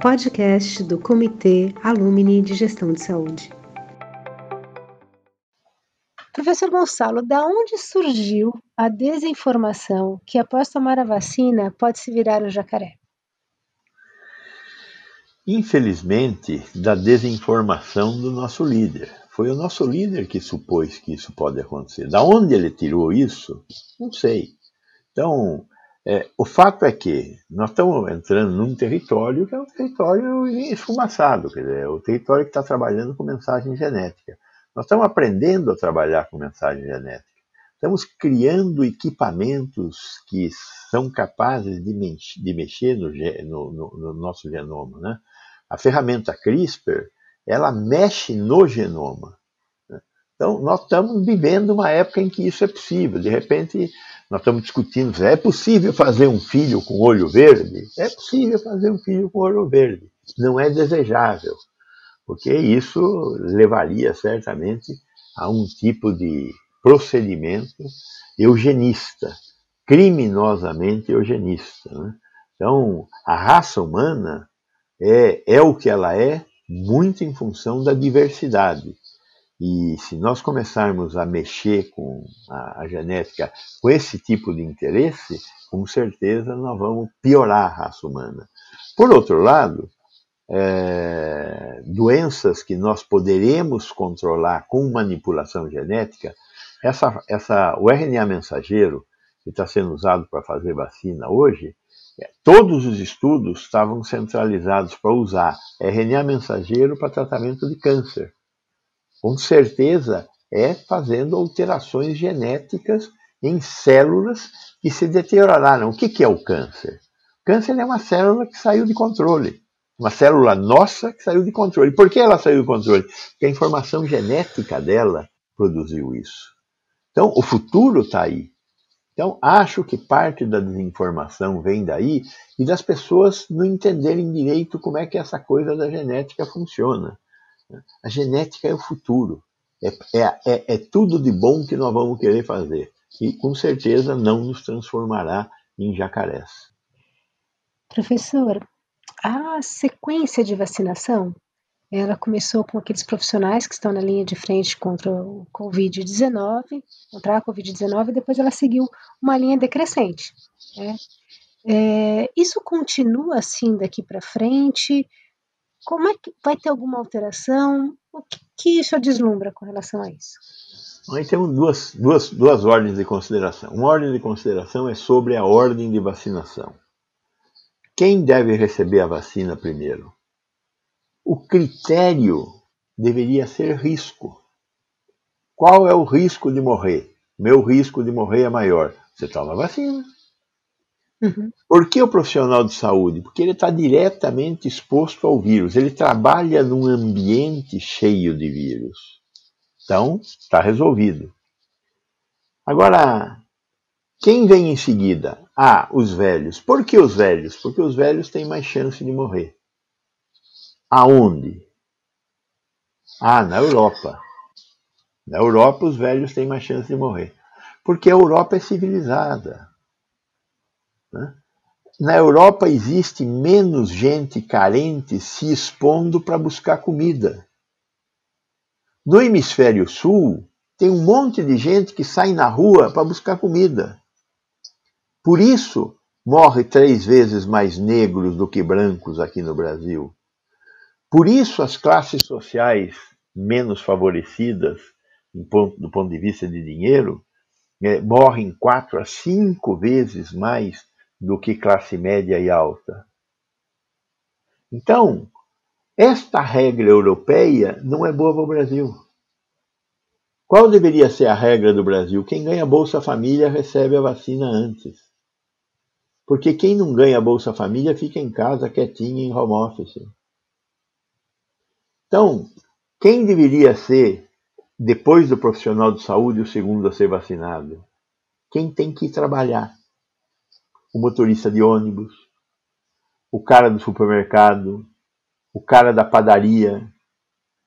podcast do Comitê Alumni de Gestão de Saúde. Professor Gonçalo, da onde surgiu a desinformação que após tomar a vacina pode se virar o jacaré? Infelizmente, da desinformação do nosso líder. Foi o nosso líder que supôs que isso pode acontecer. Da onde ele tirou isso? Não sei. Então, é, o fato é que nós estamos entrando num território que é um território esfumaçado, quer dizer, é o território que está trabalhando com mensagem genética. Nós estamos aprendendo a trabalhar com mensagem genética. Estamos criando equipamentos que são capazes de, mex de mexer no, no, no, no, nosso genoma. Né? A ferramenta CRISPR, ela mexe no genoma. Então, nós estamos vivendo uma época em que isso é possível. De repente, nós estamos discutindo, é possível fazer um filho com olho verde? É possível fazer um filho com olho verde. Não é desejável, porque isso levaria certamente a um tipo de procedimento eugenista, criminosamente eugenista. Né? Então, a raça humana é, é o que ela é, muito em função da diversidade. E se nós começarmos a mexer com a, a, genética com esse tipo de interesse, com certeza nós vamos piorar a raça humana. Por outro lado, é, doenças que nós poderemos controlar com manipulação genética, essa, essa, o RNA mensageiro, que está sendo usado para fazer vacina hoje, é, todos os estudos estavam centralizados para usar RNA mensageiro para tratamento de câncer com certeza é fazendo alterações genéticas em células que se deterioraram. O que, é o câncer? O câncer é uma célula que saiu de controle. Uma célula nossa que saiu de controle. Por que ela saiu de controle? Porque a informação genética dela produziu isso. Então, o futuro está aí. Então, acho que parte da desinformação vem daí e das pessoas não entenderem direito como é que essa coisa da genética funciona. A genética é o futuro. É, é, é, é, tudo de bom que nós vamos querer fazer. E com certeza não nos transformará em jacarés. Professor, a sequência de vacinação, ela começou com aqueles profissionais que estão na linha de frente contra o Covid-19, contra a Covid-19, e depois ela seguiu uma linha decrescente. Né? É, isso continua assim daqui para frente? Como é que vai ter alguma alteração? O que, que isso deslumbra com relação a isso? Aí temos duas, duas, duas ordens de consideração. Uma ordem de consideração é sobre a ordem de vacinação. Quem deve receber a vacina primeiro? O critério deveria ser risco. Qual é o risco de morrer? Meu risco de morrer é maior. Você toma vacina. Uhum. Por que o profissional de saúde? Porque ele está diretamente exposto ao vírus, ele trabalha num ambiente cheio de vírus. Então, está resolvido. Agora, quem vem em seguida? Ah, os velhos. Por que os velhos? Porque os velhos têm mais chance de morrer. Aonde? Ah, na Europa. Na Europa, os velhos têm mais chance de morrer. Porque a Europa é civilizada. Né? Na Europa existe menos gente carente se expondo para buscar comida. No hemisfério sul, tem um monte de gente que sai na rua para buscar comida. Por isso, morre três vezes mais negros do que brancos aqui no Brasil. Por isso, as classes sociais menos favorecidas, do ponto de vista de dinheiro, é, morrem quatro a cinco vezes mais do que classe média e alta. Então, esta regra europeia não é boa para o Brasil. Qual deveria ser a regra do Brasil? Quem ganha Bolsa Família recebe a vacina antes. Porque quem não ganha Bolsa Família fica em casa quietinho em home office. Então, quem deveria ser, depois do profissional de saúde, o segundo a ser vacinado? Quem tem que trabalhar o motorista de ônibus, o cara do supermercado, o cara da padaria.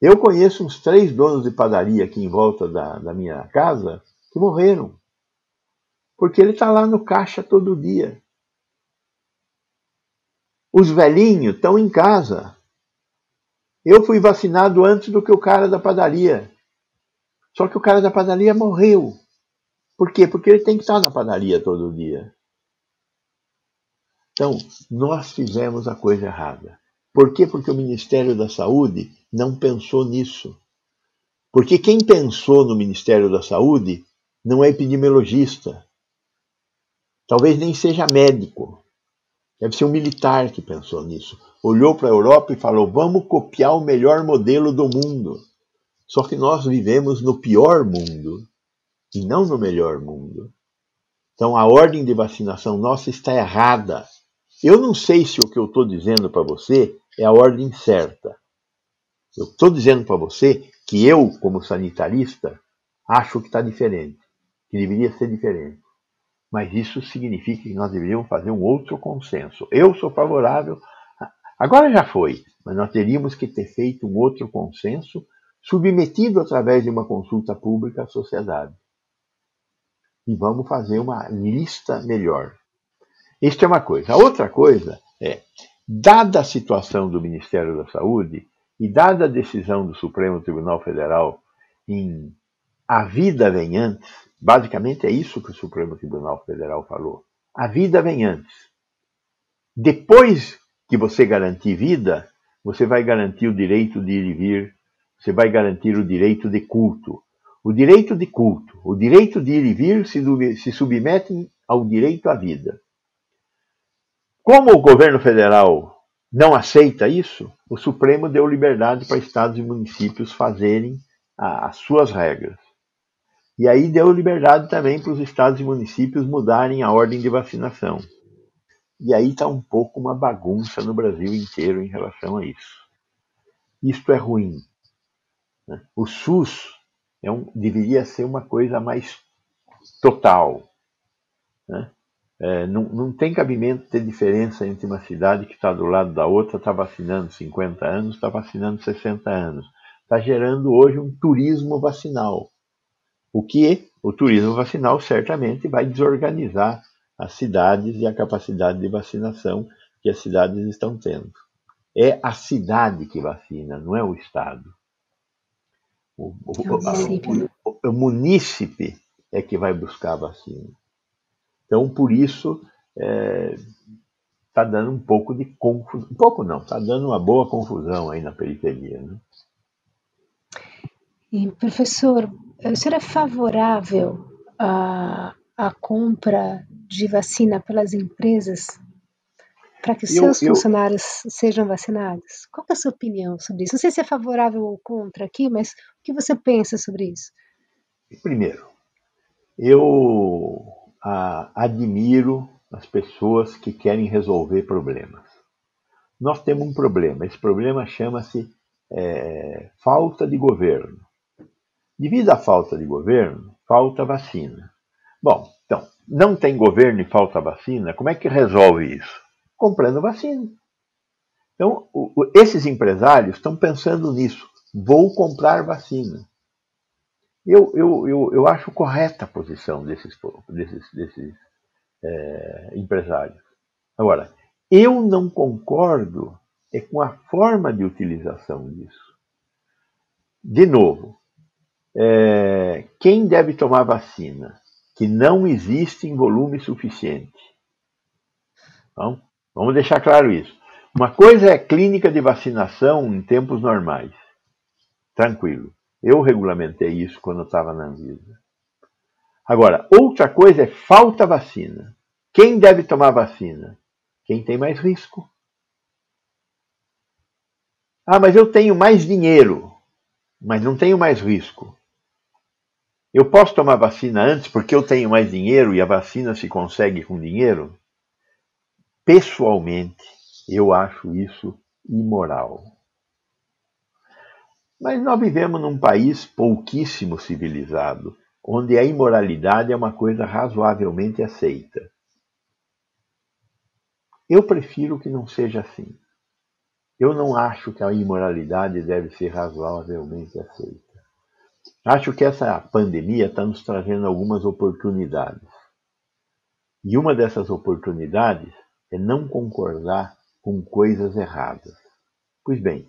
Eu conheço uns três donos de padaria aqui em volta da, da minha casa que morreram. Porque ele está lá no caixa todo dia. Os velhinhos estão em casa. Eu fui vacinado antes do que o cara da padaria. Só que o cara da padaria morreu. Por quê? Porque ele tem que estar na padaria todo dia. Então, nós fizemos a coisa errada. Por quê? Porque o Ministério da Saúde não pensou nisso. Porque quem pensou no Ministério da Saúde não é epidemiologista. Talvez nem seja médico. Deve ser um militar que pensou nisso. Olhou para a Europa e falou: vamos copiar o melhor modelo do mundo. Só que nós vivemos no pior mundo e não no melhor mundo. Então a ordem de vacinação nossa está errada. Eu não sei se o que eu estou dizendo para você é a ordem certa. Eu estou dizendo para você que eu, como sanitarista, acho que está diferente, que deveria ser diferente. Mas isso significa que nós deveríamos fazer um outro consenso. Eu sou favorável. Agora já foi, mas nós teríamos que ter feito um outro consenso submetido através de uma consulta pública à sociedade. E vamos fazer uma lista melhor. Isto é uma coisa. A outra coisa é, dada a situação do Ministério da Saúde e dada a decisão do Supremo Tribunal Federal em a vida vem antes, basicamente é isso que o Supremo Tribunal Federal falou. A vida vem antes. Depois que você garantir vida, você vai garantir o direito de ir e vir você vai garantir o direito de culto. O direito de culto, o direito de ir e vir se submetem ao direito à vida. Como o governo federal não aceita isso, o Supremo deu liberdade para estados e municípios fazerem a, as suas regras. E aí deu liberdade também para os estados e municípios mudarem a ordem de vacinação. E aí está um pouco uma bagunça no Brasil inteiro em relação a isso. Isto é ruim, né? O SUS é um, deveria ser uma coisa mais total. Né? É, não, não tem cabimento ter diferença entre uma cidade que está do lado da outra, está vacinando 50 anos, está vacinando 60 anos. Está gerando hoje um turismo vacinal. O que o turismo vacinal certamente vai desorganizar as cidades e a capacidade de vacinação que as cidades estão tendo. É a cidade que vacina, não é o Estado. O, o, o, o, munícipe é que vai buscar a vacina. Então, por isso, está é, tá dando um pouco de confusão. Um pouco não, está dando uma boa confusão aí na periferia. Né? E, professor, o senhor é favorável à, à compra de vacina pelas empresas para que os seus eu, funcionários sejam vacinados? Qual é a sua opinião sobre isso? Não sei se é favorável ou contra aqui, mas o que você pensa sobre isso? Primeiro, eu ah, admiro as pessoas que querem resolver problemas. Nós temos um problema. Esse problema chama-se é, falta de governo. Devido à falta de governo, falta vacina. Bom, então, não tem governo e falta vacina, como é que resolve isso? comprando vacina. Então, o, o, esses empresários estão pensando nisso. Vou comprar vacina. Eu, eu, eu, eu acho correta a posição desses, desses, desses é, empresários. Agora, eu não concordo é com a forma de utilização disso. De novo, é, quem deve tomar vacina que não existe em volume suficiente? Então, Vamos deixar claro isso. Uma coisa é clínica de vacinação em tempos normais. Tranquilo. Eu regulamentei isso quando eu estava na Anvisa. Agora, outra coisa é falta vacina. Quem deve tomar vacina? Quem tem mais risco. Ah, mas eu tenho mais dinheiro, mas não tenho mais risco. Eu posso tomar vacina antes porque eu tenho mais dinheiro e a vacina se consegue com dinheiro? Pessoalmente, eu acho isso imoral. Mas nós vivemos num país pouquíssimo civilizado, onde a imoralidade é uma coisa razoavelmente aceita. Eu prefiro que não seja assim. Eu não acho que a imoralidade deve ser razoavelmente aceita. Acho que essa pandemia está nos trazendo algumas oportunidades. E uma dessas oportunidades é não concordar com coisas erradas. Pois bem,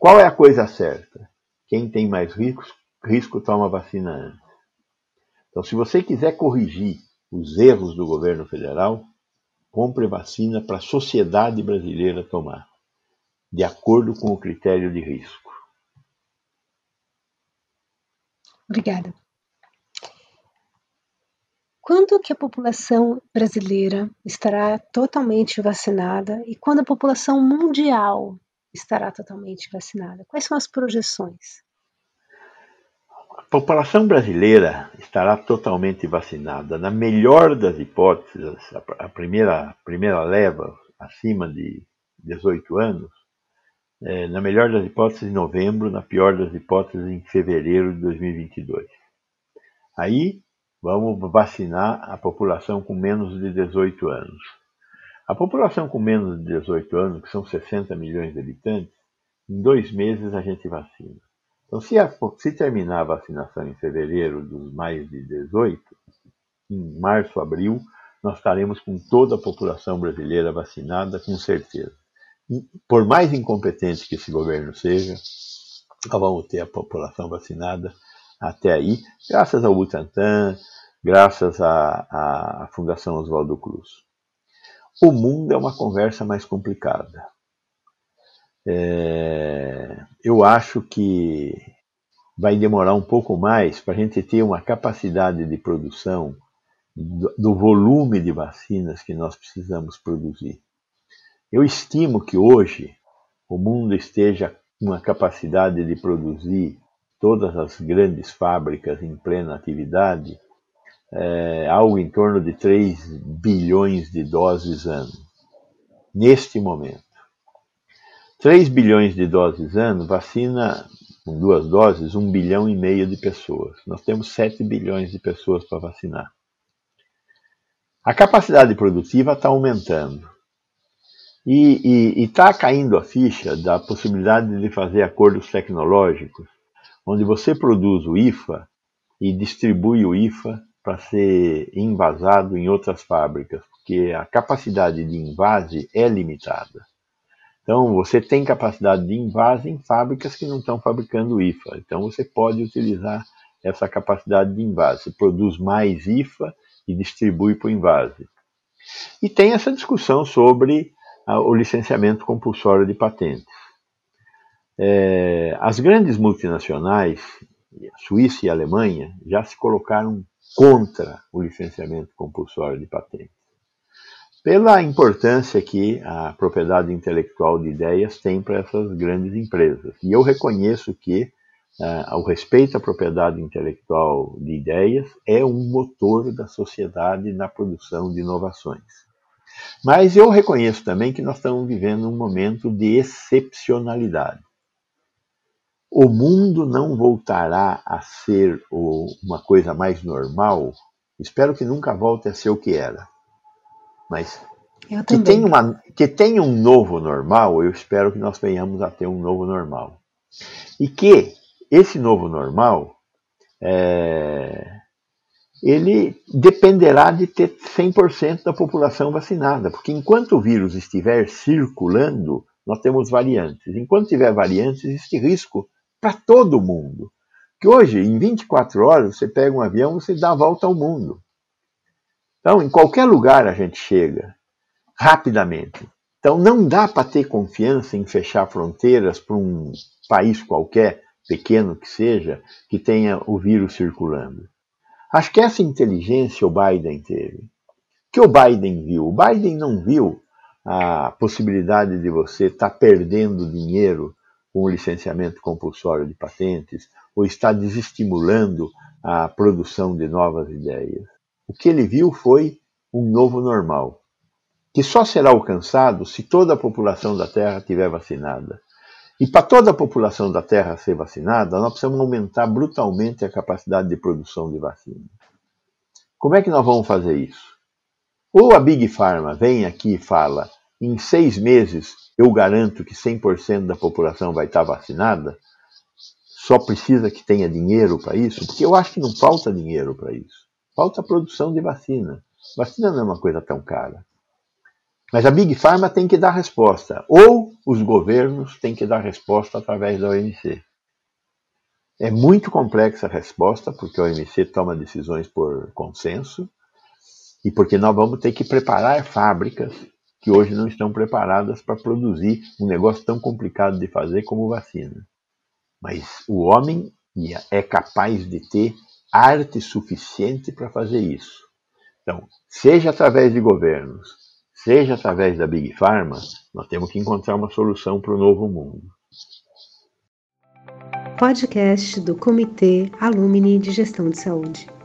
qual é a coisa certa? Quem tem mais risco, risco toma vacina antes. Então, se você quiser corrigir os erros do governo federal, compre vacina para a sociedade brasileira tomar, de acordo com o critério de risco. Obrigada. Quando que a população brasileira estará totalmente vacinada e quando a população mundial estará totalmente vacinada? Quais são as projeções? A população brasileira estará totalmente vacinada. Na melhor das hipóteses, a primeira, primeira leva, acima de 18 anos, é, na melhor das hipóteses, em novembro, na pior das hipóteses, em fevereiro de 2022. Aí, vamos vacinar a população com menos de 18 anos. A população com menos de 18 anos, que são 60 milhões de habitantes, em dois meses a gente vacina. Então, se, a, se terminar a vacinação em fevereiro dos mais de 18, em março, abril, nós estaremos com toda a população brasileira vacinada, com certeza. Por mais incompetente que esse governo seja, nós vamos ter a população vacinada até aí, graças ao Butantan, graças à Fundação Oswaldo Cruz. O mundo é uma conversa mais complicada. É, eu acho que vai demorar um pouco mais para a gente ter uma capacidade de produção do, do volume de vacinas que nós precisamos produzir. Eu estimo que hoje o mundo esteja com uma capacidade de produzir todas as grandes fábricas em plena atividade é, algo em torno de 3 bilhões de doses ano, neste momento. 3 bilhões de doses ano vacina, com duas doses, 1 bilhão e meio de pessoas. Nós temos 7 bilhões de pessoas para vacinar. A capacidade produtiva está aumentando. E está caindo a ficha da possibilidade de fazer acordos tecnológicos, onde você produz o IFA e distribui o IFA para ser invasado em outras fábricas, porque a capacidade de invase é limitada. Então, você tem capacidade de invase em fábricas que não estão fabricando IFA. Então, você pode utilizar essa capacidade de invase. Você produz mais IFA e distribui para o invase. E tem essa discussão sobre o licenciamento compulsório de patentes. É, as grandes multinacionais, Suíça e Alemanha, já se colocaram contra o licenciamento compulsório de patentes, pela importância que a propriedade intelectual de ideias tem para essas grandes empresas. E eu reconheço que uh, o respeito à propriedade intelectual de ideias é um motor da sociedade na produção de inovações. Mas eu reconheço também que nós estamos vivendo um momento de excepcionalidade. O mundo não voltará a ser uma coisa mais normal. Espero que nunca volte a ser o que era. Mas que tenha, uma, que tenha um novo normal, eu espero que nós venhamos a ter um novo normal. E que esse novo normal é, ele dependerá de ter 100% da população vacinada, porque enquanto o vírus estiver circulando, nós temos variantes. Enquanto tiver variantes, existe risco para todo mundo. Que hoje, em 24 horas, você pega um avião e você dá a volta ao mundo. Então, em qualquer lugar a gente chega rapidamente. Então, não dá para ter confiança em fechar fronteiras para um país qualquer, pequeno que seja, que tenha o vírus circulando. Acho que essa inteligência o Biden teve. Que o Biden viu? O Biden não viu a possibilidade de você estar tá perdendo dinheiro com o licenciamento compulsório de patentes ou está desestimulando a produção de novas ideias. O que ele viu foi um novo normal, que só será alcançado se toda a população da Terra estiver vacinada. E para toda a população da Terra ser vacinada, nós precisamos aumentar brutalmente a capacidade de produção de vacina. Como é que nós vamos fazer isso? Ou a Big Pharma vem aqui e fala, em seis meses eu garanto que 100% da população vai estar vacinada, só precisa que tenha dinheiro para isso, porque eu acho que não falta dinheiro para isso. Falta produção de vacina. Vacina não é uma coisa tão cara. Mas a Big Pharma tem que dar resposta, ou os governos têm que dar resposta através da OMC. É muito complexa a resposta, porque a OMC toma decisões por consenso, e porque nós vamos ter que preparar fábricas que hoje não estão preparadas para produzir um negócio tão complicado de fazer como vacina. Mas o homem é capaz de ter arte suficiente para fazer isso. Então, seja através de governos, seja através da Big Pharma, nós temos que encontrar uma solução para o novo mundo. Podcast do Comitê Alumni de Gestão de Saúde.